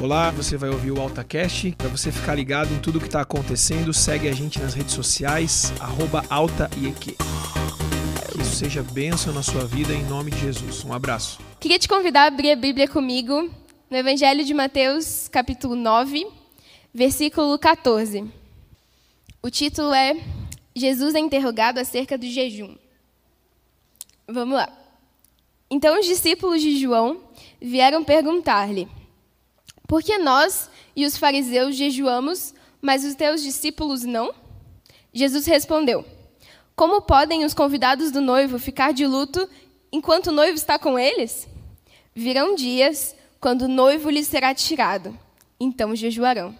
Olá, você vai ouvir o AltaCast. Para você ficar ligado em tudo que está acontecendo, segue a gente nas redes sociais, AltaIEQ. Que isso seja bênção na sua vida em nome de Jesus. Um abraço. Queria te convidar a abrir a Bíblia comigo no Evangelho de Mateus, capítulo 9, versículo 14. O título é Jesus é interrogado acerca do jejum. Vamos lá. Então os discípulos de João vieram perguntar-lhe: Por que nós e os fariseus jejuamos, mas os teus discípulos não? Jesus respondeu: Como podem os convidados do noivo ficar de luto enquanto o noivo está com eles? Virão dias quando o noivo lhes será tirado, então jejuarão.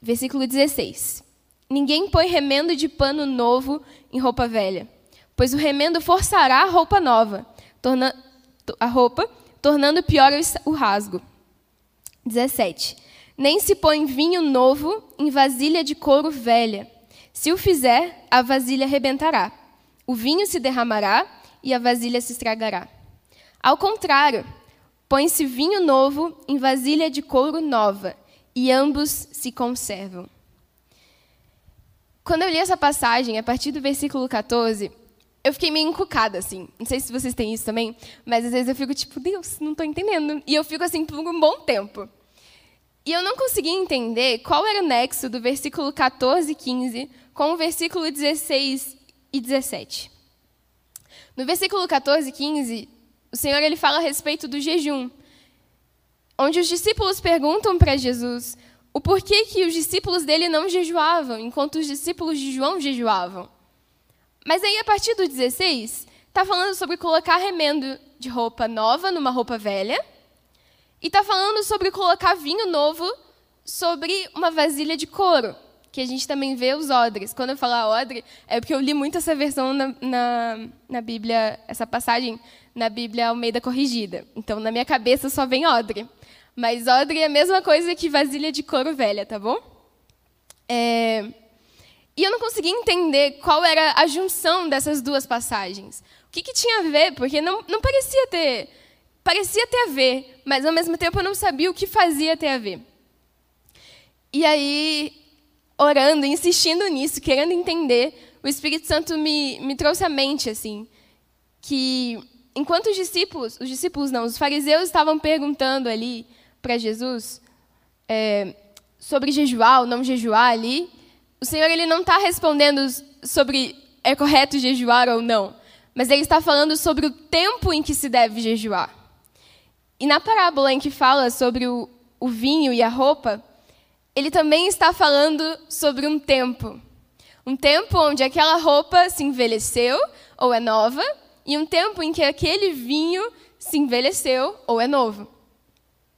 Versículo 16: Ninguém põe remendo de pano novo em roupa velha, pois o remendo forçará a roupa nova, torna a roupa, tornando pior o rasgo. 17. Nem se põe vinho novo em vasilha de couro velha. Se o fizer, a vasilha arrebentará. O vinho se derramará e a vasilha se estragará. Ao contrário, põe-se vinho novo em vasilha de couro nova, e ambos se conservam. Quando eu li essa passagem, a partir do versículo 14, eu fiquei meio encucada, assim. Não sei se vocês têm isso também, mas às vezes eu fico tipo, Deus, não estou entendendo. E eu fico assim por um bom tempo. E eu não conseguia entender qual era o nexo do versículo 14 e 15 com o versículo 16 e 17. No versículo 14 e 15, o Senhor ele fala a respeito do jejum, onde os discípulos perguntam para Jesus o porquê que os discípulos dele não jejuavam, enquanto os discípulos de João jejuavam. Mas aí, a partir do 16, está falando sobre colocar remendo de roupa nova numa roupa velha, e está falando sobre colocar vinho novo sobre uma vasilha de couro, que a gente também vê os odres. Quando eu falar odre, é porque eu li muito essa versão na, na, na Bíblia, essa passagem na Bíblia Almeida Corrigida. Então, na minha cabeça só vem odre. Mas odre é a mesma coisa que vasilha de couro velha, tá bom? É... E eu não conseguia entender qual era a junção dessas duas passagens. O que, que tinha a ver, porque não, não parecia ter. Parecia ter a ver, mas ao mesmo tempo eu não sabia o que fazia ter a ver. E aí, orando, insistindo nisso, querendo entender, o Espírito Santo me, me trouxe à mente assim que enquanto os discípulos, os discípulos não, os fariseus estavam perguntando ali para Jesus é, sobre jejuar ou não jejuar ali, o Senhor ele não está respondendo sobre é correto jejuar ou não, mas ele está falando sobre o tempo em que se deve jejuar. E na parábola em que fala sobre o, o vinho e a roupa, ele também está falando sobre um tempo. Um tempo onde aquela roupa se envelheceu ou é nova, e um tempo em que aquele vinho se envelheceu ou é novo.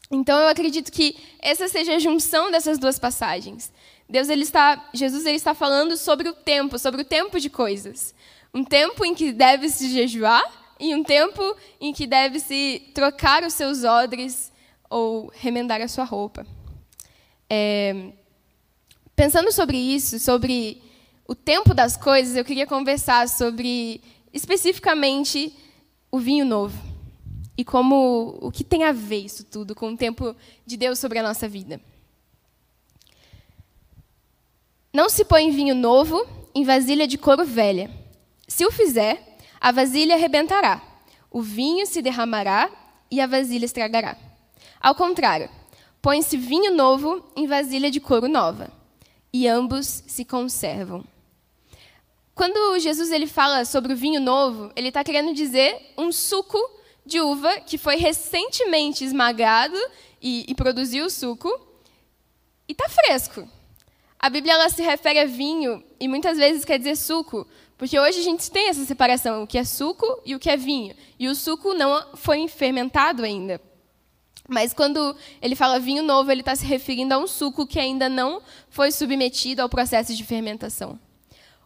Então eu acredito que essa seja a junção dessas duas passagens. Deus ele está, Jesus ele está falando sobre o tempo, sobre o tempo de coisas. Um tempo em que deve se jejuar e um tempo em que deve se trocar os seus odres ou remendar a sua roupa. É, pensando sobre isso, sobre o tempo das coisas, eu queria conversar sobre especificamente o vinho novo e como o que tem a ver isso tudo com o tempo de Deus sobre a nossa vida. Não se põe vinho novo em vasilha de couro velha. Se o fizer, a vasilha arrebentará, o vinho se derramará e a vasilha estragará. Ao contrário, põe-se vinho novo em vasilha de couro nova, e ambos se conservam. Quando Jesus ele fala sobre o vinho novo, ele está querendo dizer um suco de uva que foi recentemente esmagado e, e produziu o suco e está fresco. A Bíblia ela se refere a vinho e muitas vezes quer dizer suco, porque hoje a gente tem essa separação, o que é suco e o que é vinho. E o suco não foi fermentado ainda. Mas quando ele fala vinho novo, ele está se referindo a um suco que ainda não foi submetido ao processo de fermentação.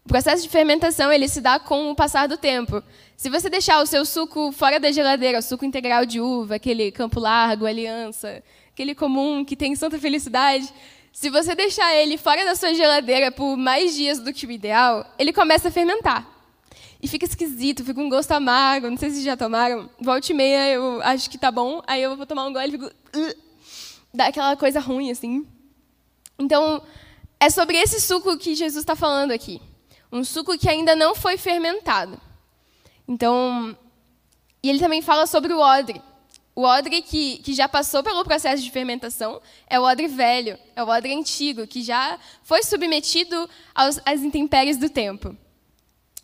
O processo de fermentação ele se dá com o passar do tempo. Se você deixar o seu suco fora da geladeira, o suco integral de uva, aquele Campo Largo, Aliança, aquele comum que tem santa felicidade, se você deixar ele fora da sua geladeira por mais dias do que o ideal, ele começa a fermentar. E fica esquisito, fica um gosto amargo. Não sei se já tomaram. Volte e meia, eu acho que tá bom. Aí eu vou tomar um gole e fico. dá aquela coisa ruim, assim. Então, é sobre esse suco que Jesus está falando aqui. Um suco que ainda não foi fermentado. Então, e ele também fala sobre o odre. O odre que, que já passou pelo processo de fermentação é o odre velho, é o odre antigo, que já foi submetido aos, às intempéries do tempo.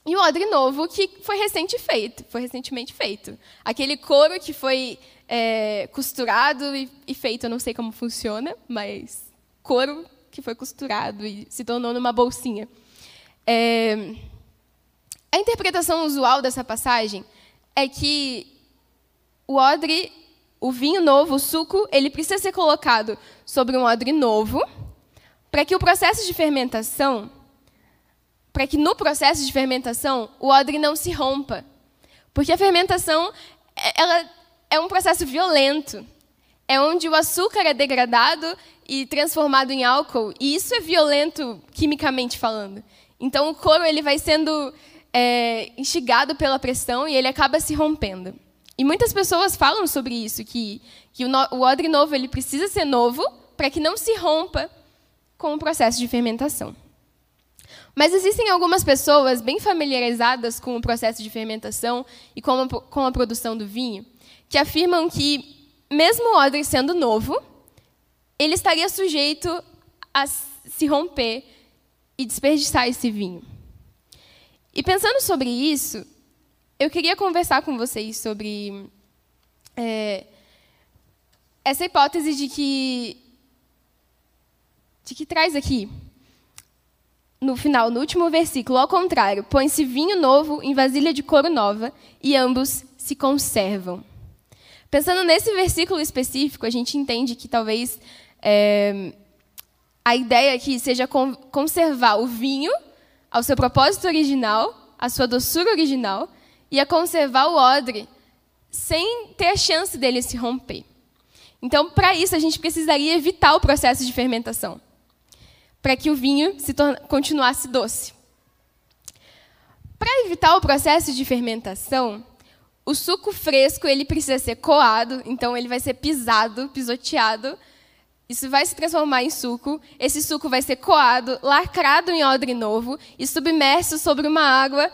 E o odre novo, que foi recente feito, foi recentemente feito. Aquele couro que foi é, costurado e, e, feito, eu não sei como funciona, mas couro que foi costurado e se tornou numa bolsinha. É, a interpretação usual dessa passagem é que o odre, o vinho novo, o suco, ele precisa ser colocado sobre um odre novo, para que o processo de fermentação para que no processo de fermentação o odre não se rompa. Porque a fermentação é, ela é um processo violento. É onde o açúcar é degradado e transformado em álcool, e isso é violento quimicamente falando. Então o couro ele vai sendo é, instigado pela pressão e ele acaba se rompendo. E muitas pessoas falam sobre isso, que, que o, no, o odre novo ele precisa ser novo para que não se rompa com o processo de fermentação. Mas existem algumas pessoas bem familiarizadas com o processo de fermentação e com a, com a produção do vinho, que afirmam que, mesmo o odre sendo novo, ele estaria sujeito a se romper e desperdiçar esse vinho. E pensando sobre isso, eu queria conversar com vocês sobre é, essa hipótese de que de que traz aqui no final, no último versículo, ao contrário, põe-se vinho novo em vasilha de couro nova e ambos se conservam. Pensando nesse versículo específico, a gente entende que talvez é, a ideia aqui seja conservar o vinho ao seu propósito original, a sua doçura original, e a conservar o odre sem ter a chance dele se romper. Então, para isso, a gente precisaria evitar o processo de fermentação para que o vinho se continuasse doce. Para evitar o processo de fermentação, o suco fresco ele precisa ser coado, então ele vai ser pisado, pisoteado. Isso vai se transformar em suco. Esse suco vai ser coado, lacrado em odre novo e submerso sobre uma água.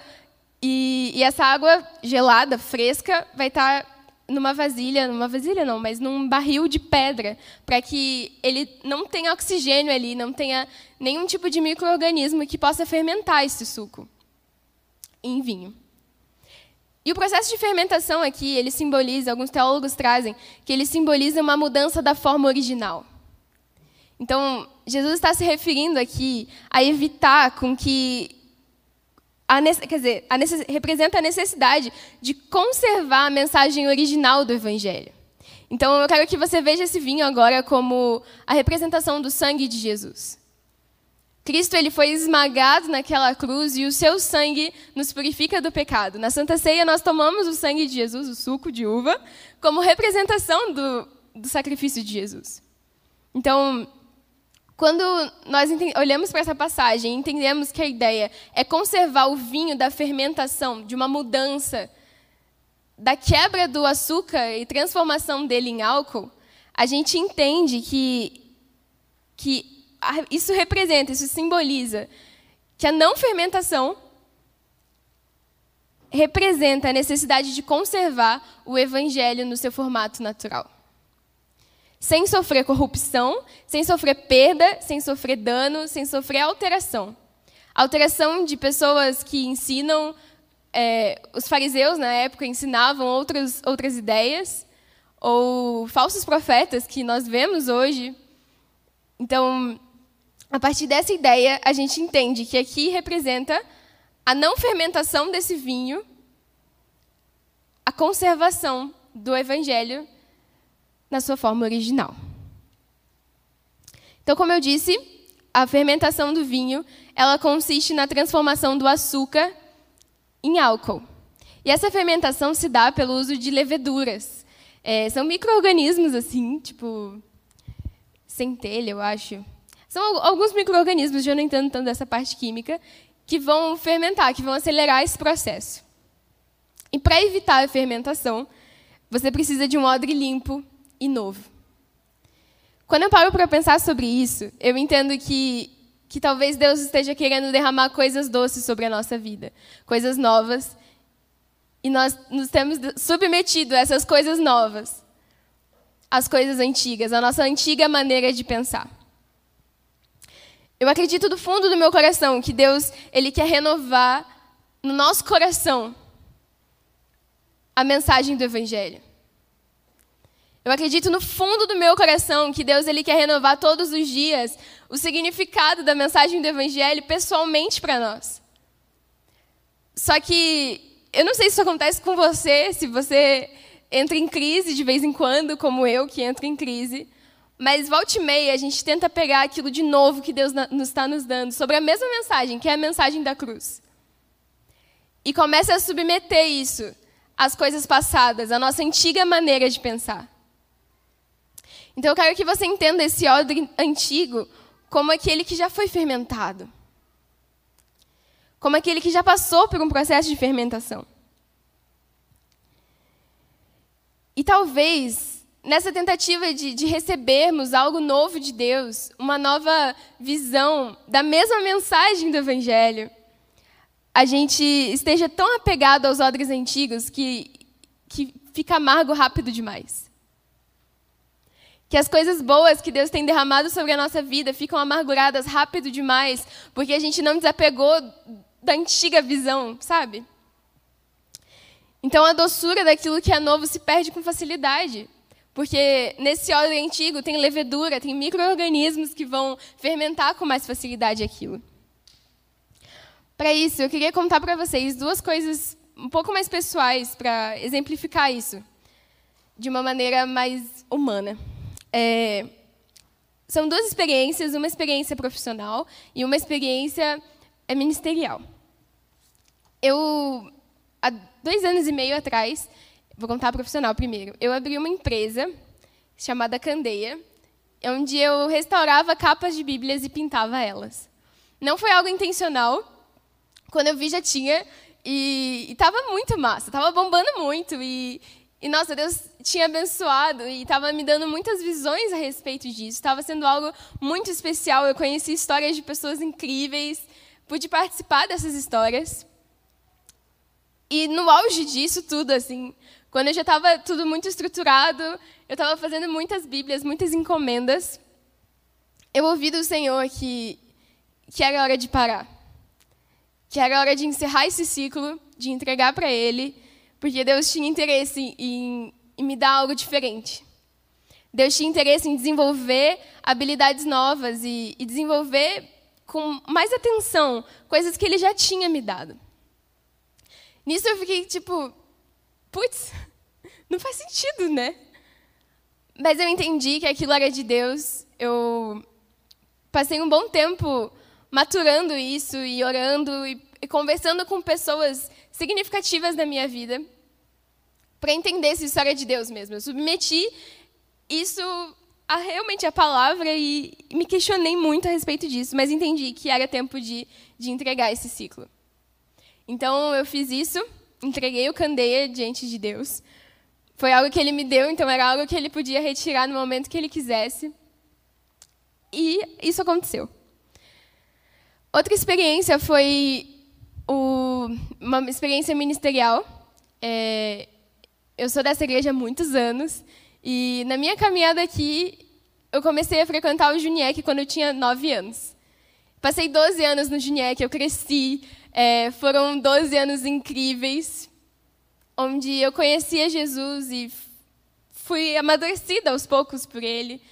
E, e essa água gelada, fresca, vai estar numa vasilha, numa vasilha não, mas num barril de pedra, para que ele não tenha oxigênio ali, não tenha nenhum tipo de microorganismo que possa fermentar esse suco em vinho. E o processo de fermentação aqui, ele simboliza, alguns teólogos trazem, que ele simboliza uma mudança da forma original. Então, Jesus está se referindo aqui a evitar com que a, quer dizer, a representa a necessidade de conservar a mensagem original do Evangelho. Então, eu quero que você veja esse vinho agora como a representação do sangue de Jesus. Cristo ele foi esmagado naquela cruz e o seu sangue nos purifica do pecado. Na Santa Ceia, nós tomamos o sangue de Jesus, o suco de uva, como representação do, do sacrifício de Jesus. Então, quando nós olhamos para essa passagem e entendemos que a ideia é conservar o vinho da fermentação, de uma mudança, da quebra do açúcar e transformação dele em álcool, a gente entende que, que isso representa, isso simboliza que a não fermentação representa a necessidade de conservar o evangelho no seu formato natural sem sofrer corrupção, sem sofrer perda, sem sofrer dano, sem sofrer alteração. Alteração de pessoas que ensinam, é, os fariseus na época ensinavam outras, outras ideias, ou falsos profetas que nós vemos hoje. Então, a partir dessa ideia, a gente entende que aqui representa a não fermentação desse vinho, a conservação do evangelho na sua forma original. Então, como eu disse, a fermentação do vinho, ela consiste na transformação do açúcar em álcool. E essa fermentação se dá pelo uso de leveduras. É, são micro-organismos, assim, tipo centelha, eu acho. São alguns micro-organismos, já não entendo tanto dessa parte química, que vão fermentar, que vão acelerar esse processo. E para evitar a fermentação, você precisa de um odre limpo e novo. quando eu paro para pensar sobre isso, eu entendo que, que talvez Deus esteja querendo derramar coisas doces sobre a nossa vida, coisas novas, e nós nos temos submetido a essas coisas novas, as coisas antigas, a nossa antiga maneira de pensar. Eu acredito do fundo do meu coração que Deus ele quer renovar no nosso coração a mensagem do Evangelho. Eu acredito no fundo do meu coração que Deus ele quer renovar todos os dias o significado da mensagem do Evangelho pessoalmente para nós. Só que eu não sei se isso acontece com você, se você entra em crise de vez em quando, como eu que entro em crise. Mas volta e meia a gente tenta pegar aquilo de novo que Deus nos está nos dando sobre a mesma mensagem, que é a mensagem da cruz. E começa a submeter isso às coisas passadas, à nossa antiga maneira de pensar. Então eu quero que você entenda esse odre antigo como aquele que já foi fermentado. Como aquele que já passou por um processo de fermentação. E talvez, nessa tentativa de, de, recebermos algo novo de Deus, uma nova visão da mesma mensagem do Evangelho, a gente esteja tão apegado aos odres antigos que, que fica amargo rápido demais. Que as coisas boas que Deus tem derramado sobre a nossa vida ficam amarguradas rápido demais, porque a gente não desapegou da antiga visão, sabe? Então a doçura daquilo que é novo se perde com facilidade. Porque nesse óleo antigo tem levedura, tem micro-organismos que vão fermentar com mais facilidade aquilo. Para isso, eu queria contar para vocês duas coisas um pouco mais pessoais para exemplificar isso de uma maneira mais humana. É, são duas experiências, uma experiência profissional e uma experiência é, ministerial. Eu, há dois anos e meio atrás, vou contar a profissional primeiro, eu abri uma empresa chamada Candeia, onde eu restaurava capas de Bíblias e pintava elas. Não foi algo intencional, quando eu vi já tinha, e estava muito massa, estava bombando muito, e, e, nossa, Deus tinha abençoado e estava me dando muitas visões a respeito disso. Estava sendo algo muito especial. Eu conheci histórias de pessoas incríveis, pude participar dessas histórias. E no auge disso tudo, assim, quando eu já estava tudo muito estruturado, eu estava fazendo muitas Bíblias, muitas encomendas, eu ouvi do Senhor que, que era hora de parar. Que era hora de encerrar esse ciclo, de entregar para Ele porque Deus tinha interesse em, em me dar algo diferente. Deus tinha interesse em desenvolver habilidades novas e, e, desenvolver com mais atenção coisas que Ele já tinha me dado. Nisso eu fiquei tipo, putz, não faz sentido, né? Mas eu entendi que aquilo era de Deus. Eu passei um bom tempo maturando isso e orando e, e conversando com pessoas significativas da minha vida para entender se isso era de Deus mesmo. Eu submeti isso a realmente a palavra e me questionei muito a respeito disso, mas entendi que era tempo de, de entregar esse ciclo. Então eu fiz isso, entreguei o candeia diante de Deus. Foi algo que ele me deu, então era algo que ele podia retirar no momento que ele quisesse. E isso aconteceu. Outra experiência foi o, uma experiência ministerial. É, eu sou dessa igreja há muitos anos e na minha caminhada aqui eu comecei a frequentar o Juniec quando eu tinha nove anos. Passei 12 anos no Juniec, eu cresci, é, foram 12 anos incríveis, onde eu conhecia Jesus e fui amadurecida aos poucos por Ele.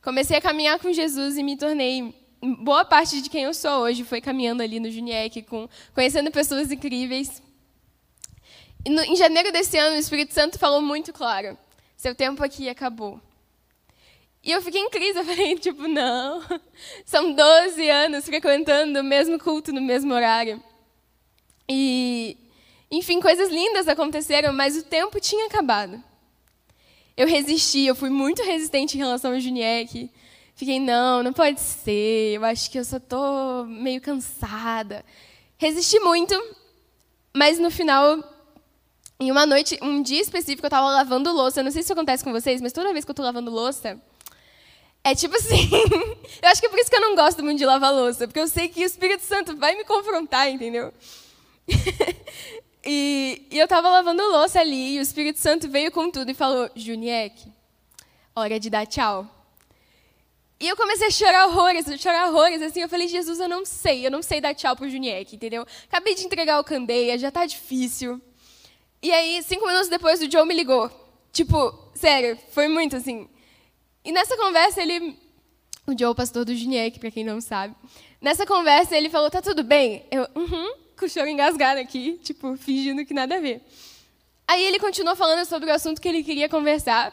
Comecei a caminhar com Jesus e me tornei boa parte de quem eu sou hoje foi caminhando ali no Juniec, com, conhecendo pessoas incríveis. No, em janeiro desse ano, o Espírito Santo falou muito claro: seu tempo aqui acabou. E eu fiquei em crise, eu falei, tipo, não, são 12 anos frequentando o mesmo culto no mesmo horário. E, enfim, coisas lindas aconteceram, mas o tempo tinha acabado. Eu resisti, eu fui muito resistente em relação ao Juniek. Fiquei, não, não pode ser, eu acho que eu só estou meio cansada. Resisti muito, mas no final, em uma noite, um dia específico, eu estava lavando louça. Eu não sei se isso acontece com vocês, mas toda vez que eu estou lavando louça, É tipo assim. eu acho que é por isso que eu não gosto muito de lavar louça, porque eu sei que o Espírito Santo vai me confrontar, entendeu? e, e, eu estava lavando louça ali, e o Espírito Santo veio com tudo e falou: Juniek, hora de dar tchau. E eu comecei a chorar horrores, a chorar horrores, assim, eu falei, Jesus, eu não sei, eu não sei dar tchau pro Juniek, entendeu? Acabei de entregar o candeia, já tá difícil. E aí, cinco minutos depois, o Joe me ligou. Tipo, sério, foi muito assim. E nessa conversa, ele. O Joe, pastor do Juniek, para quem não sabe. Nessa conversa, ele falou: tá tudo bem? Eu, uhum, com o choro engasgado aqui, tipo, fingindo que nada a ver. Aí ele continuou falando sobre o assunto que ele queria conversar.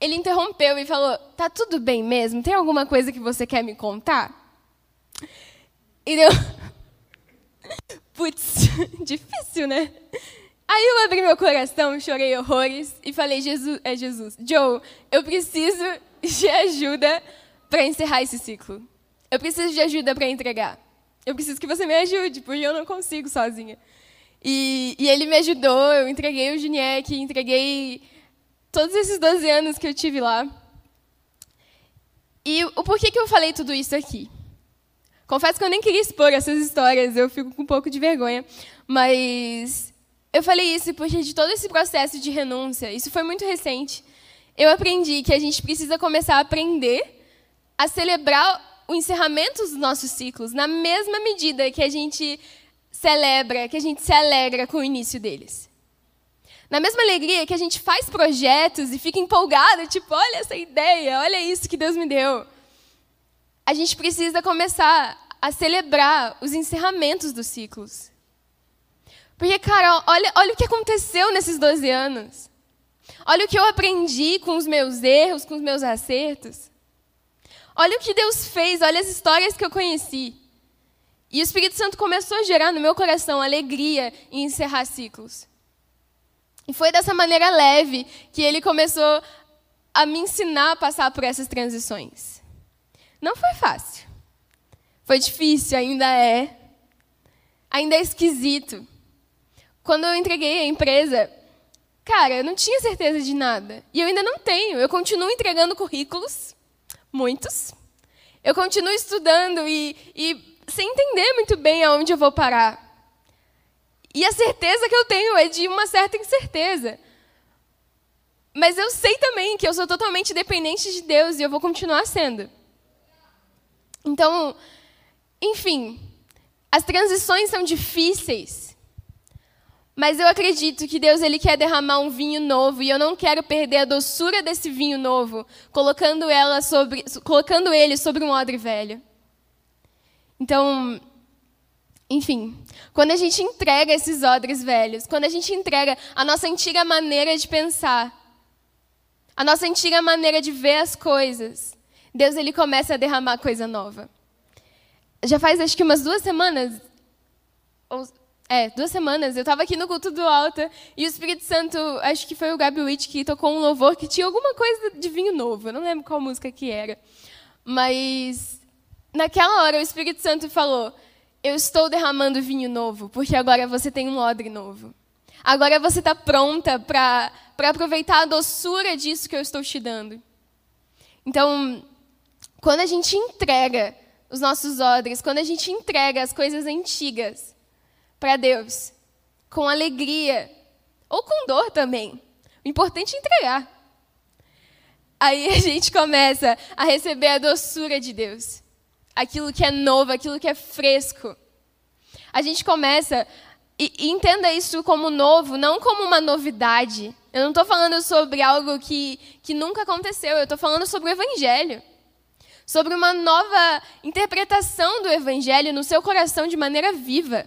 Ele interrompeu e falou: tá tudo bem mesmo? Tem alguma coisa que você quer me contar? E deu. Putz, difícil, né? Aí eu abri meu coração, chorei horrores e falei: Jesus, é Jesus, Joe, eu preciso de ajuda para encerrar esse ciclo. Eu preciso de ajuda para entregar. Eu preciso que você me ajude, porque eu não consigo sozinha. E, e ele me ajudou, eu entreguei o Juniek, entreguei todos esses 12 anos que eu tive lá. E o porquê que eu falei tudo isso aqui? Confesso que eu nem queria expor essas histórias, eu fico com um pouco de vergonha, mas eu falei isso porque de todo esse processo de renúncia, isso foi muito recente, eu aprendi que a gente precisa começar a aprender a celebrar o encerramento dos nossos ciclos na mesma medida que a gente celebra, que a gente se alegra com o início deles. Na mesma alegria que a gente faz projetos e fica empolgado, tipo, olha essa ideia, olha isso que Deus me deu. A gente precisa começar a celebrar os encerramentos dos ciclos. Porque, cara, olha, olha o que aconteceu nesses 12 anos. Olha o que eu aprendi com os meus erros, com os meus acertos. Olha o que Deus fez, olha as histórias que eu conheci. E o Espírito Santo começou a gerar no meu coração alegria em encerrar ciclos. E foi dessa maneira leve que ele começou a me ensinar a passar por essas transições. Não foi fácil. Foi difícil, ainda é. Ainda é esquisito. Quando eu entreguei a empresa, cara, eu não tinha certeza de nada. E eu ainda não tenho. Eu continuo entregando currículos, muitos. Eu continuo estudando e, e sem entender muito bem aonde eu vou parar. E a certeza que eu tenho é de uma certa incerteza. Mas eu sei também que eu sou totalmente dependente de Deus e eu vou continuar sendo. Então, enfim, as transições são difíceis. Mas eu acredito que Deus ele quer derramar um vinho novo e eu não quero perder a doçura desse vinho novo, colocando ela sobre, colocando ele sobre um odre velho. Então, enfim, quando a gente entrega esses odres velhos, quando a gente entrega a nossa antiga maneira de pensar, a nossa antiga maneira de ver as coisas, Deus ele começa a derramar coisa nova. Já faz acho que umas duas semanas, é, duas semanas, eu estava aqui no culto do Alta e o Espírito Santo, acho que foi o Gabi Witt que tocou um louvor que tinha alguma coisa de vinho novo, eu não lembro qual música que era. Mas naquela hora o Espírito Santo falou: Eu estou derramando vinho novo, porque agora você tem um odre novo. Agora você está pronta para aproveitar a doçura disso que eu estou te dando. Então, quando a gente entrega os nossos odres, quando a gente entrega as coisas antigas, para Deus, com alegria, ou com dor também. O importante é entregar. Aí a gente começa a receber a doçura de Deus, aquilo que é novo, aquilo que é fresco. A gente começa e, entenda isso como novo, não como uma novidade. Eu não estou falando sobre algo que, que nunca aconteceu, eu estou falando sobre o Evangelho. Sobre uma nova interpretação do Evangelho no seu coração de maneira viva.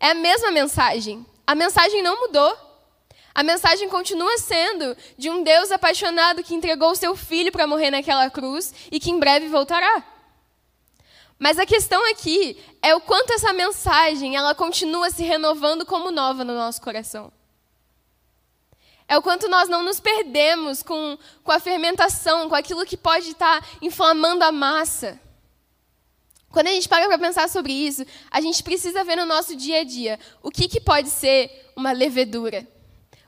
É a mesma mensagem. A mensagem não mudou. A mensagem continua sendo de um Deus apaixonado que entregou o seu filho para morrer naquela cruz e que em breve voltará. Mas a questão aqui é o quanto essa mensagem ela continua se renovando como nova no nosso coração. É o quanto nós não nos perdemos com, com a fermentação, com aquilo que pode estar inflamando a massa. Quando a gente para para pensar sobre isso, a gente precisa ver no nosso dia a dia o que, que pode ser uma levedura,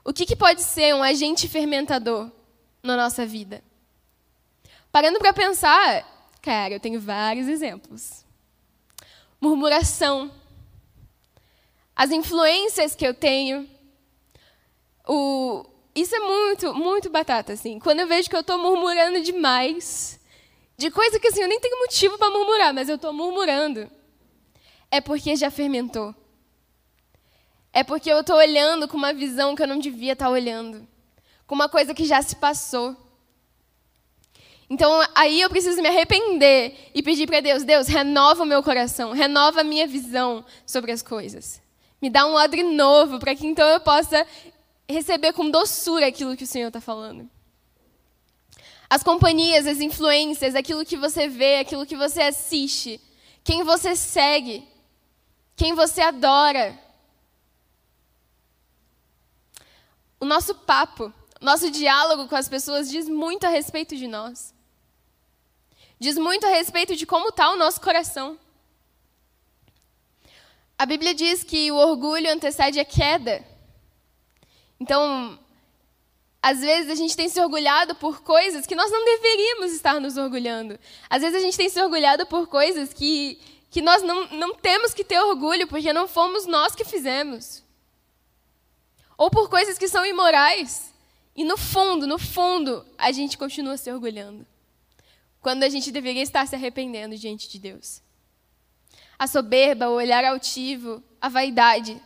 o que, que pode ser um agente fermentador na nossa vida. Parando para pensar, cara, eu tenho vários exemplos. Murmuração. As influências que eu tenho. O... Isso é muito, muito batata, assim. Quando eu vejo que eu estou murmurando demais, de coisa que assim, eu nem tenho motivo para murmurar, mas eu estou murmurando, é porque já fermentou. É porque eu estou olhando com uma visão que eu não devia estar tá olhando. Com uma coisa que já se passou. Então aí eu preciso me arrepender e pedir para Deus: Deus, renova o meu coração, renova a minha visão sobre as coisas. Me dá um odre novo para que então eu possa receber com doçura aquilo que o Senhor está falando. As companhias, as influências, aquilo que você vê, aquilo que você assiste, quem você segue, quem você adora. O nosso papo, nosso diálogo com as pessoas diz muito a respeito de nós. Diz muito a respeito de como está o nosso coração. A Bíblia diz que o orgulho antecede a queda. Então, às vezes a gente tem se orgulhado por coisas que nós não deveríamos estar nos orgulhando. Às vezes a gente tem se orgulhado por coisas que, que nós não, não temos que ter orgulho, porque não fomos nós que fizemos ou por coisas que são imorais. E no fundo, no fundo, a gente continua se orgulhando. Quando a gente deveria estar se arrependendo diante de Deus. A soberba, o olhar altivo, a vaidade.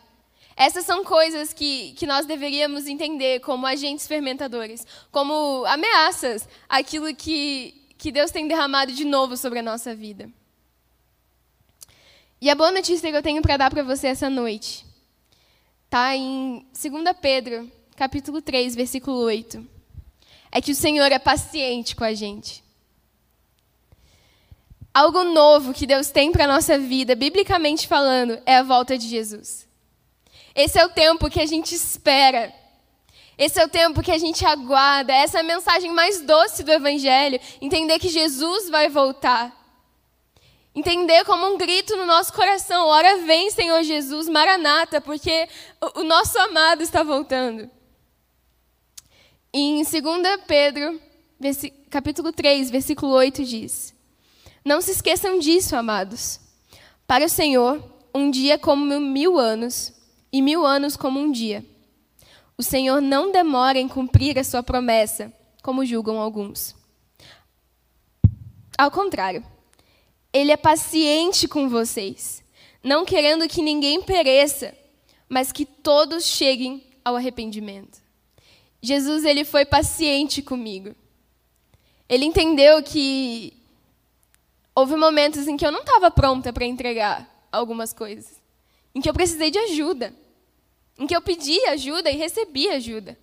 Essas são coisas que, que nós deveríamos entender como agentes fermentadores, como ameaças, aquilo que, que Deus tem derramado de novo sobre a nossa vida. E a boa notícia que eu tenho para dar para você essa noite está em 2 Pedro, capítulo 3, versículo 8. É que o Senhor é paciente com a gente. Algo novo que Deus tem para a nossa vida, biblicamente falando, é a volta de Jesus. Esse é o tempo que a gente espera. Esse é o tempo que a gente aguarda. Essa é a mensagem mais doce do Evangelho. Entender que Jesus vai voltar. Entender como um grito no nosso coração: Ora vem, Senhor Jesus, Maranata, porque o nosso amado está voltando. Em 2 Pedro, capítulo 3, versículo 8 diz: Não se esqueçam disso, amados. Para o Senhor, um dia como mil anos, e mil anos como um dia. O Senhor não demora em cumprir a sua promessa, como julgam alguns. Ao contrário, ele é paciente com vocês, não querendo que ninguém pereça, mas que todos cheguem ao arrependimento. Jesus ele foi paciente comigo. Ele entendeu que houve momentos em que eu não estava pronta para entregar algumas coisas, em que eu precisei de ajuda, em que eu pedi ajuda e recebi ajuda.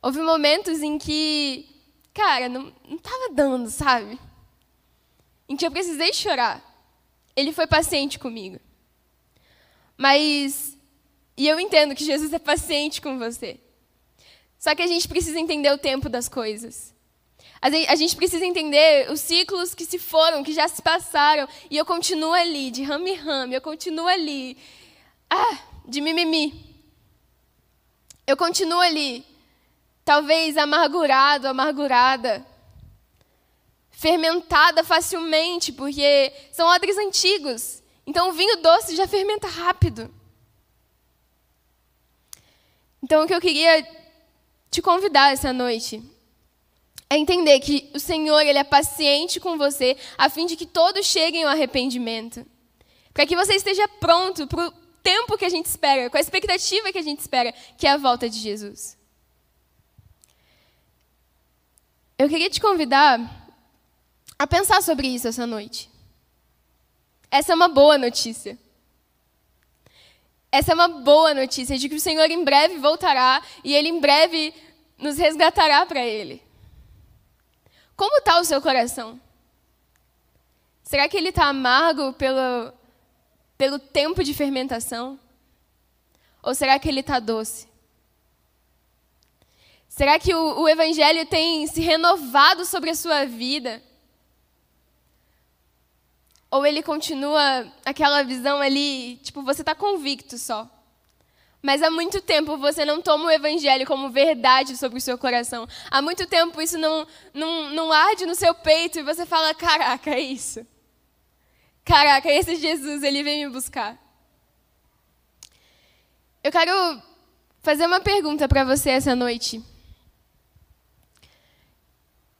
Houve momentos em que, cara, não estava dando, sabe? em que eu precisei chorar. Ele foi paciente comigo. Mas, e eu entendo que Jesus é paciente com você. Só que a gente precisa entender o tempo das coisas. A gente precisa entender os ciclos que se foram, que já se passaram, e eu continuo ali, de rame-rame, eu continuo ali, ah, de mimimi. Eu continuo ali, talvez amargurado, amargurada, fermentada facilmente, porque são odres antigos. Então o vinho doce já fermenta rápido. Então o que eu queria te convidar essa noite é entender que o Senhor ele é paciente com você, a fim de que todos cheguem ao arrependimento. Para que você esteja pronto para o tempo que a gente espera, com a expectativa que a gente espera, que é a volta de Jesus. Eu queria te convidar a pensar sobre isso essa noite. Essa é uma boa notícia. Essa é uma boa notícia de que o Senhor em breve voltará e Ele em breve nos resgatará para Ele. Como está o seu coração? Será que ele está amargo pelo, pelo tempo de fermentação? Ou será que ele está doce? Será que o, o Evangelho tem se renovado sobre a sua vida? Ou ele continua aquela visão ali, tipo, você está convicto só, Mas há muito tempo você não toma o evangelho como verdade sobre o seu coração. Há muito tempo isso não, não, não arde no seu peito e você fala: caraca, é isso. Caraca, esse Jesus, ele vem me buscar. Eu quero fazer uma pergunta para você essa noite.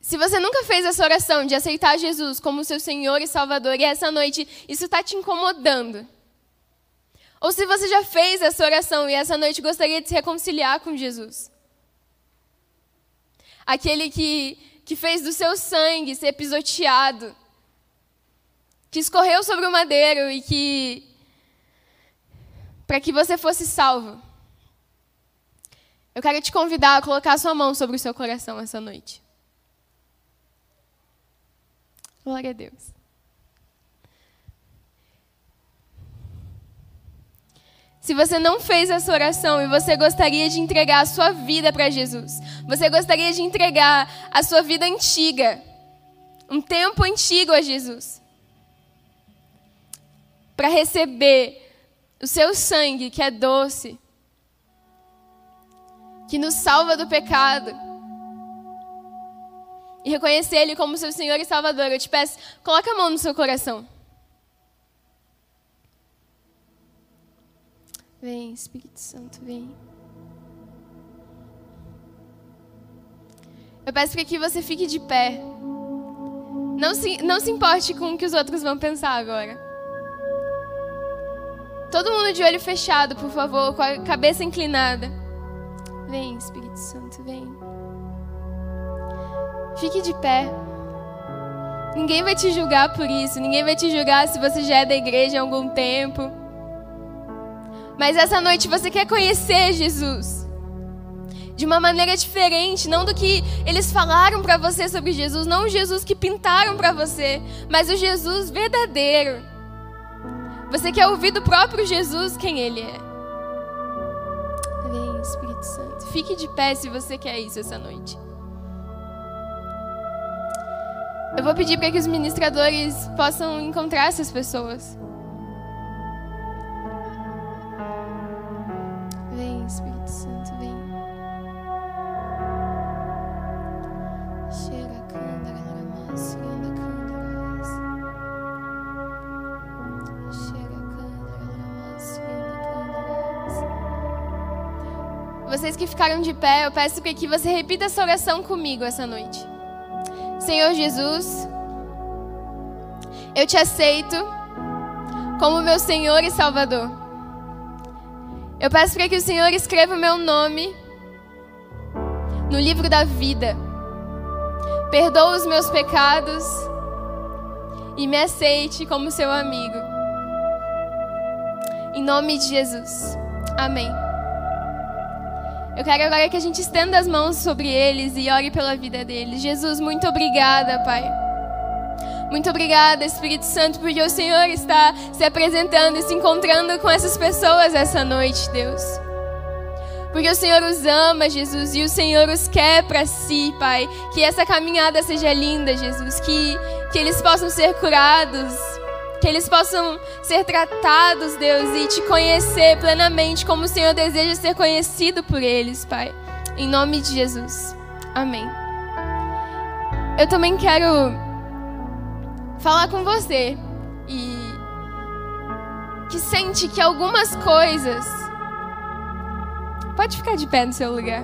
Se você nunca fez essa oração de aceitar Jesus como seu Senhor e Salvador e essa noite isso está te incomodando, ou se você já fez essa oração e essa noite gostaria de se reconciliar com Jesus. Aquele que, que fez do seu sangue ser pisoteado, que escorreu sobre o madeiro e que. para que você fosse salvo. Eu quero te convidar a colocar a sua mão sobre o seu coração essa noite. Glória a Deus. Se você não fez essa oração e você gostaria de entregar a sua vida para Jesus, você gostaria de entregar a sua vida antiga, um tempo antigo a Jesus, para receber o seu sangue que é doce, que nos salva do pecado, e reconhecer Ele como seu Senhor e Salvador, eu te peço, coloque a mão no seu coração. Vem, Espírito Santo, vem. Eu peço que aqui você fique de pé. Não se, não se importe com o que os outros vão pensar agora. Todo mundo de olho fechado, por favor, com a cabeça inclinada. Vem, Espírito Santo, vem. Fique de pé. Ninguém vai te julgar por isso. Ninguém vai te julgar se você já é da igreja há algum tempo. Mas essa noite você quer conhecer Jesus de uma maneira diferente, não do que eles falaram para você sobre Jesus, não o Jesus que pintaram para você, mas o Jesus verdadeiro. Você quer ouvir do próprio Jesus quem ele é. Vem, Espírito Santo. Fique de pé se você quer isso essa noite. Eu vou pedir para que os ministradores possam encontrar essas pessoas. Vocês que ficaram de pé, eu peço que você repita essa oração comigo essa noite. Senhor Jesus, eu te aceito como meu Senhor e Salvador. Eu peço para que o Senhor escreva o meu nome no livro da vida. Perdoa os meus pecados e me aceite como seu amigo. Em nome de Jesus. Amém. Eu quero agora que a gente estenda as mãos sobre eles e ore pela vida deles. Jesus, muito obrigada, Pai. Muito obrigada, Espírito Santo, porque o Senhor está se apresentando e se encontrando com essas pessoas essa noite, Deus. Porque o Senhor os ama, Jesus, e o Senhor os quer para si, Pai. Que essa caminhada seja linda, Jesus. Que, que eles possam ser curados, que eles possam ser tratados, Deus, e te conhecer plenamente como o Senhor deseja ser conhecido por eles, Pai. Em nome de Jesus. Amém. Eu também quero falar com você e que sente que algumas coisas. Pode ficar de pé no seu lugar.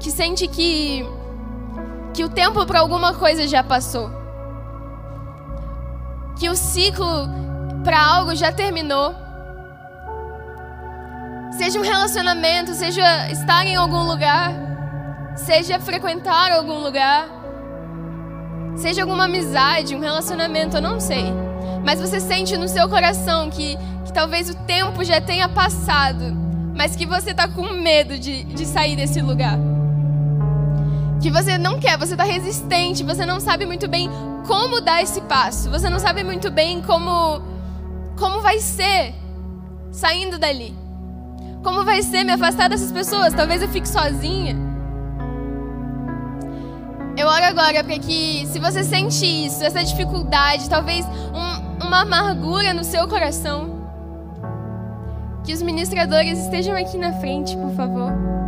Que sente que que o tempo para alguma coisa já passou. Que o ciclo para algo já terminou. Seja um relacionamento, seja estar em algum lugar, seja frequentar algum lugar, seja alguma amizade, um relacionamento, eu não sei. Mas você sente no seu coração que, que talvez o tempo já tenha passado, mas que você está com medo de, de sair desse lugar que você não quer, você está resistente, você não sabe muito bem como dar esse passo, você não sabe muito bem como como vai ser saindo dali. Como vai ser me afastar dessas pessoas? Talvez eu fique sozinha. Eu oro agora para que, se você sente isso, essa dificuldade, talvez um, uma amargura no seu coração, que os ministradores estejam aqui na frente, por favor.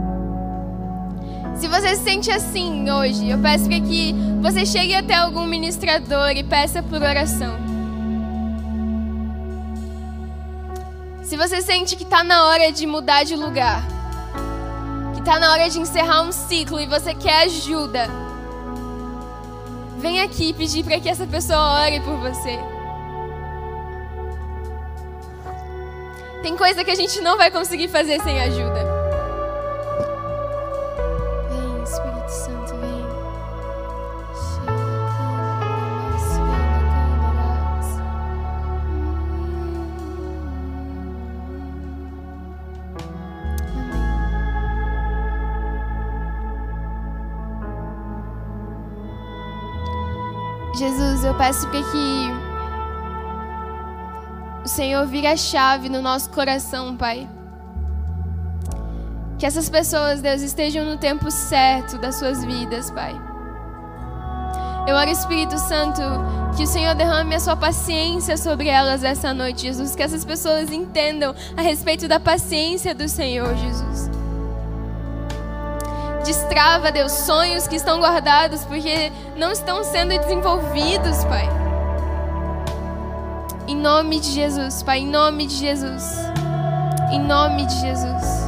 Se você se sente assim hoje, eu peço que você chegue até algum ministrador e peça por oração. Se você sente que está na hora de mudar de lugar, que está na hora de encerrar um ciclo e você quer ajuda, vem aqui pedir para que essa pessoa ore por você. Tem coisa que a gente não vai conseguir fazer sem ajuda. Jesus, eu peço para que o Senhor vire a chave no nosso coração, Pai. Que essas pessoas, Deus, estejam no tempo certo das suas vidas, Pai. Eu oro, Espírito Santo, que o Senhor derrame a sua paciência sobre elas essa noite, Jesus. Que essas pessoas entendam a respeito da paciência do Senhor, Jesus. Destrava, Deus, sonhos que estão guardados porque não estão sendo desenvolvidos, Pai. Em nome de Jesus, Pai, em nome de Jesus. Em nome de Jesus.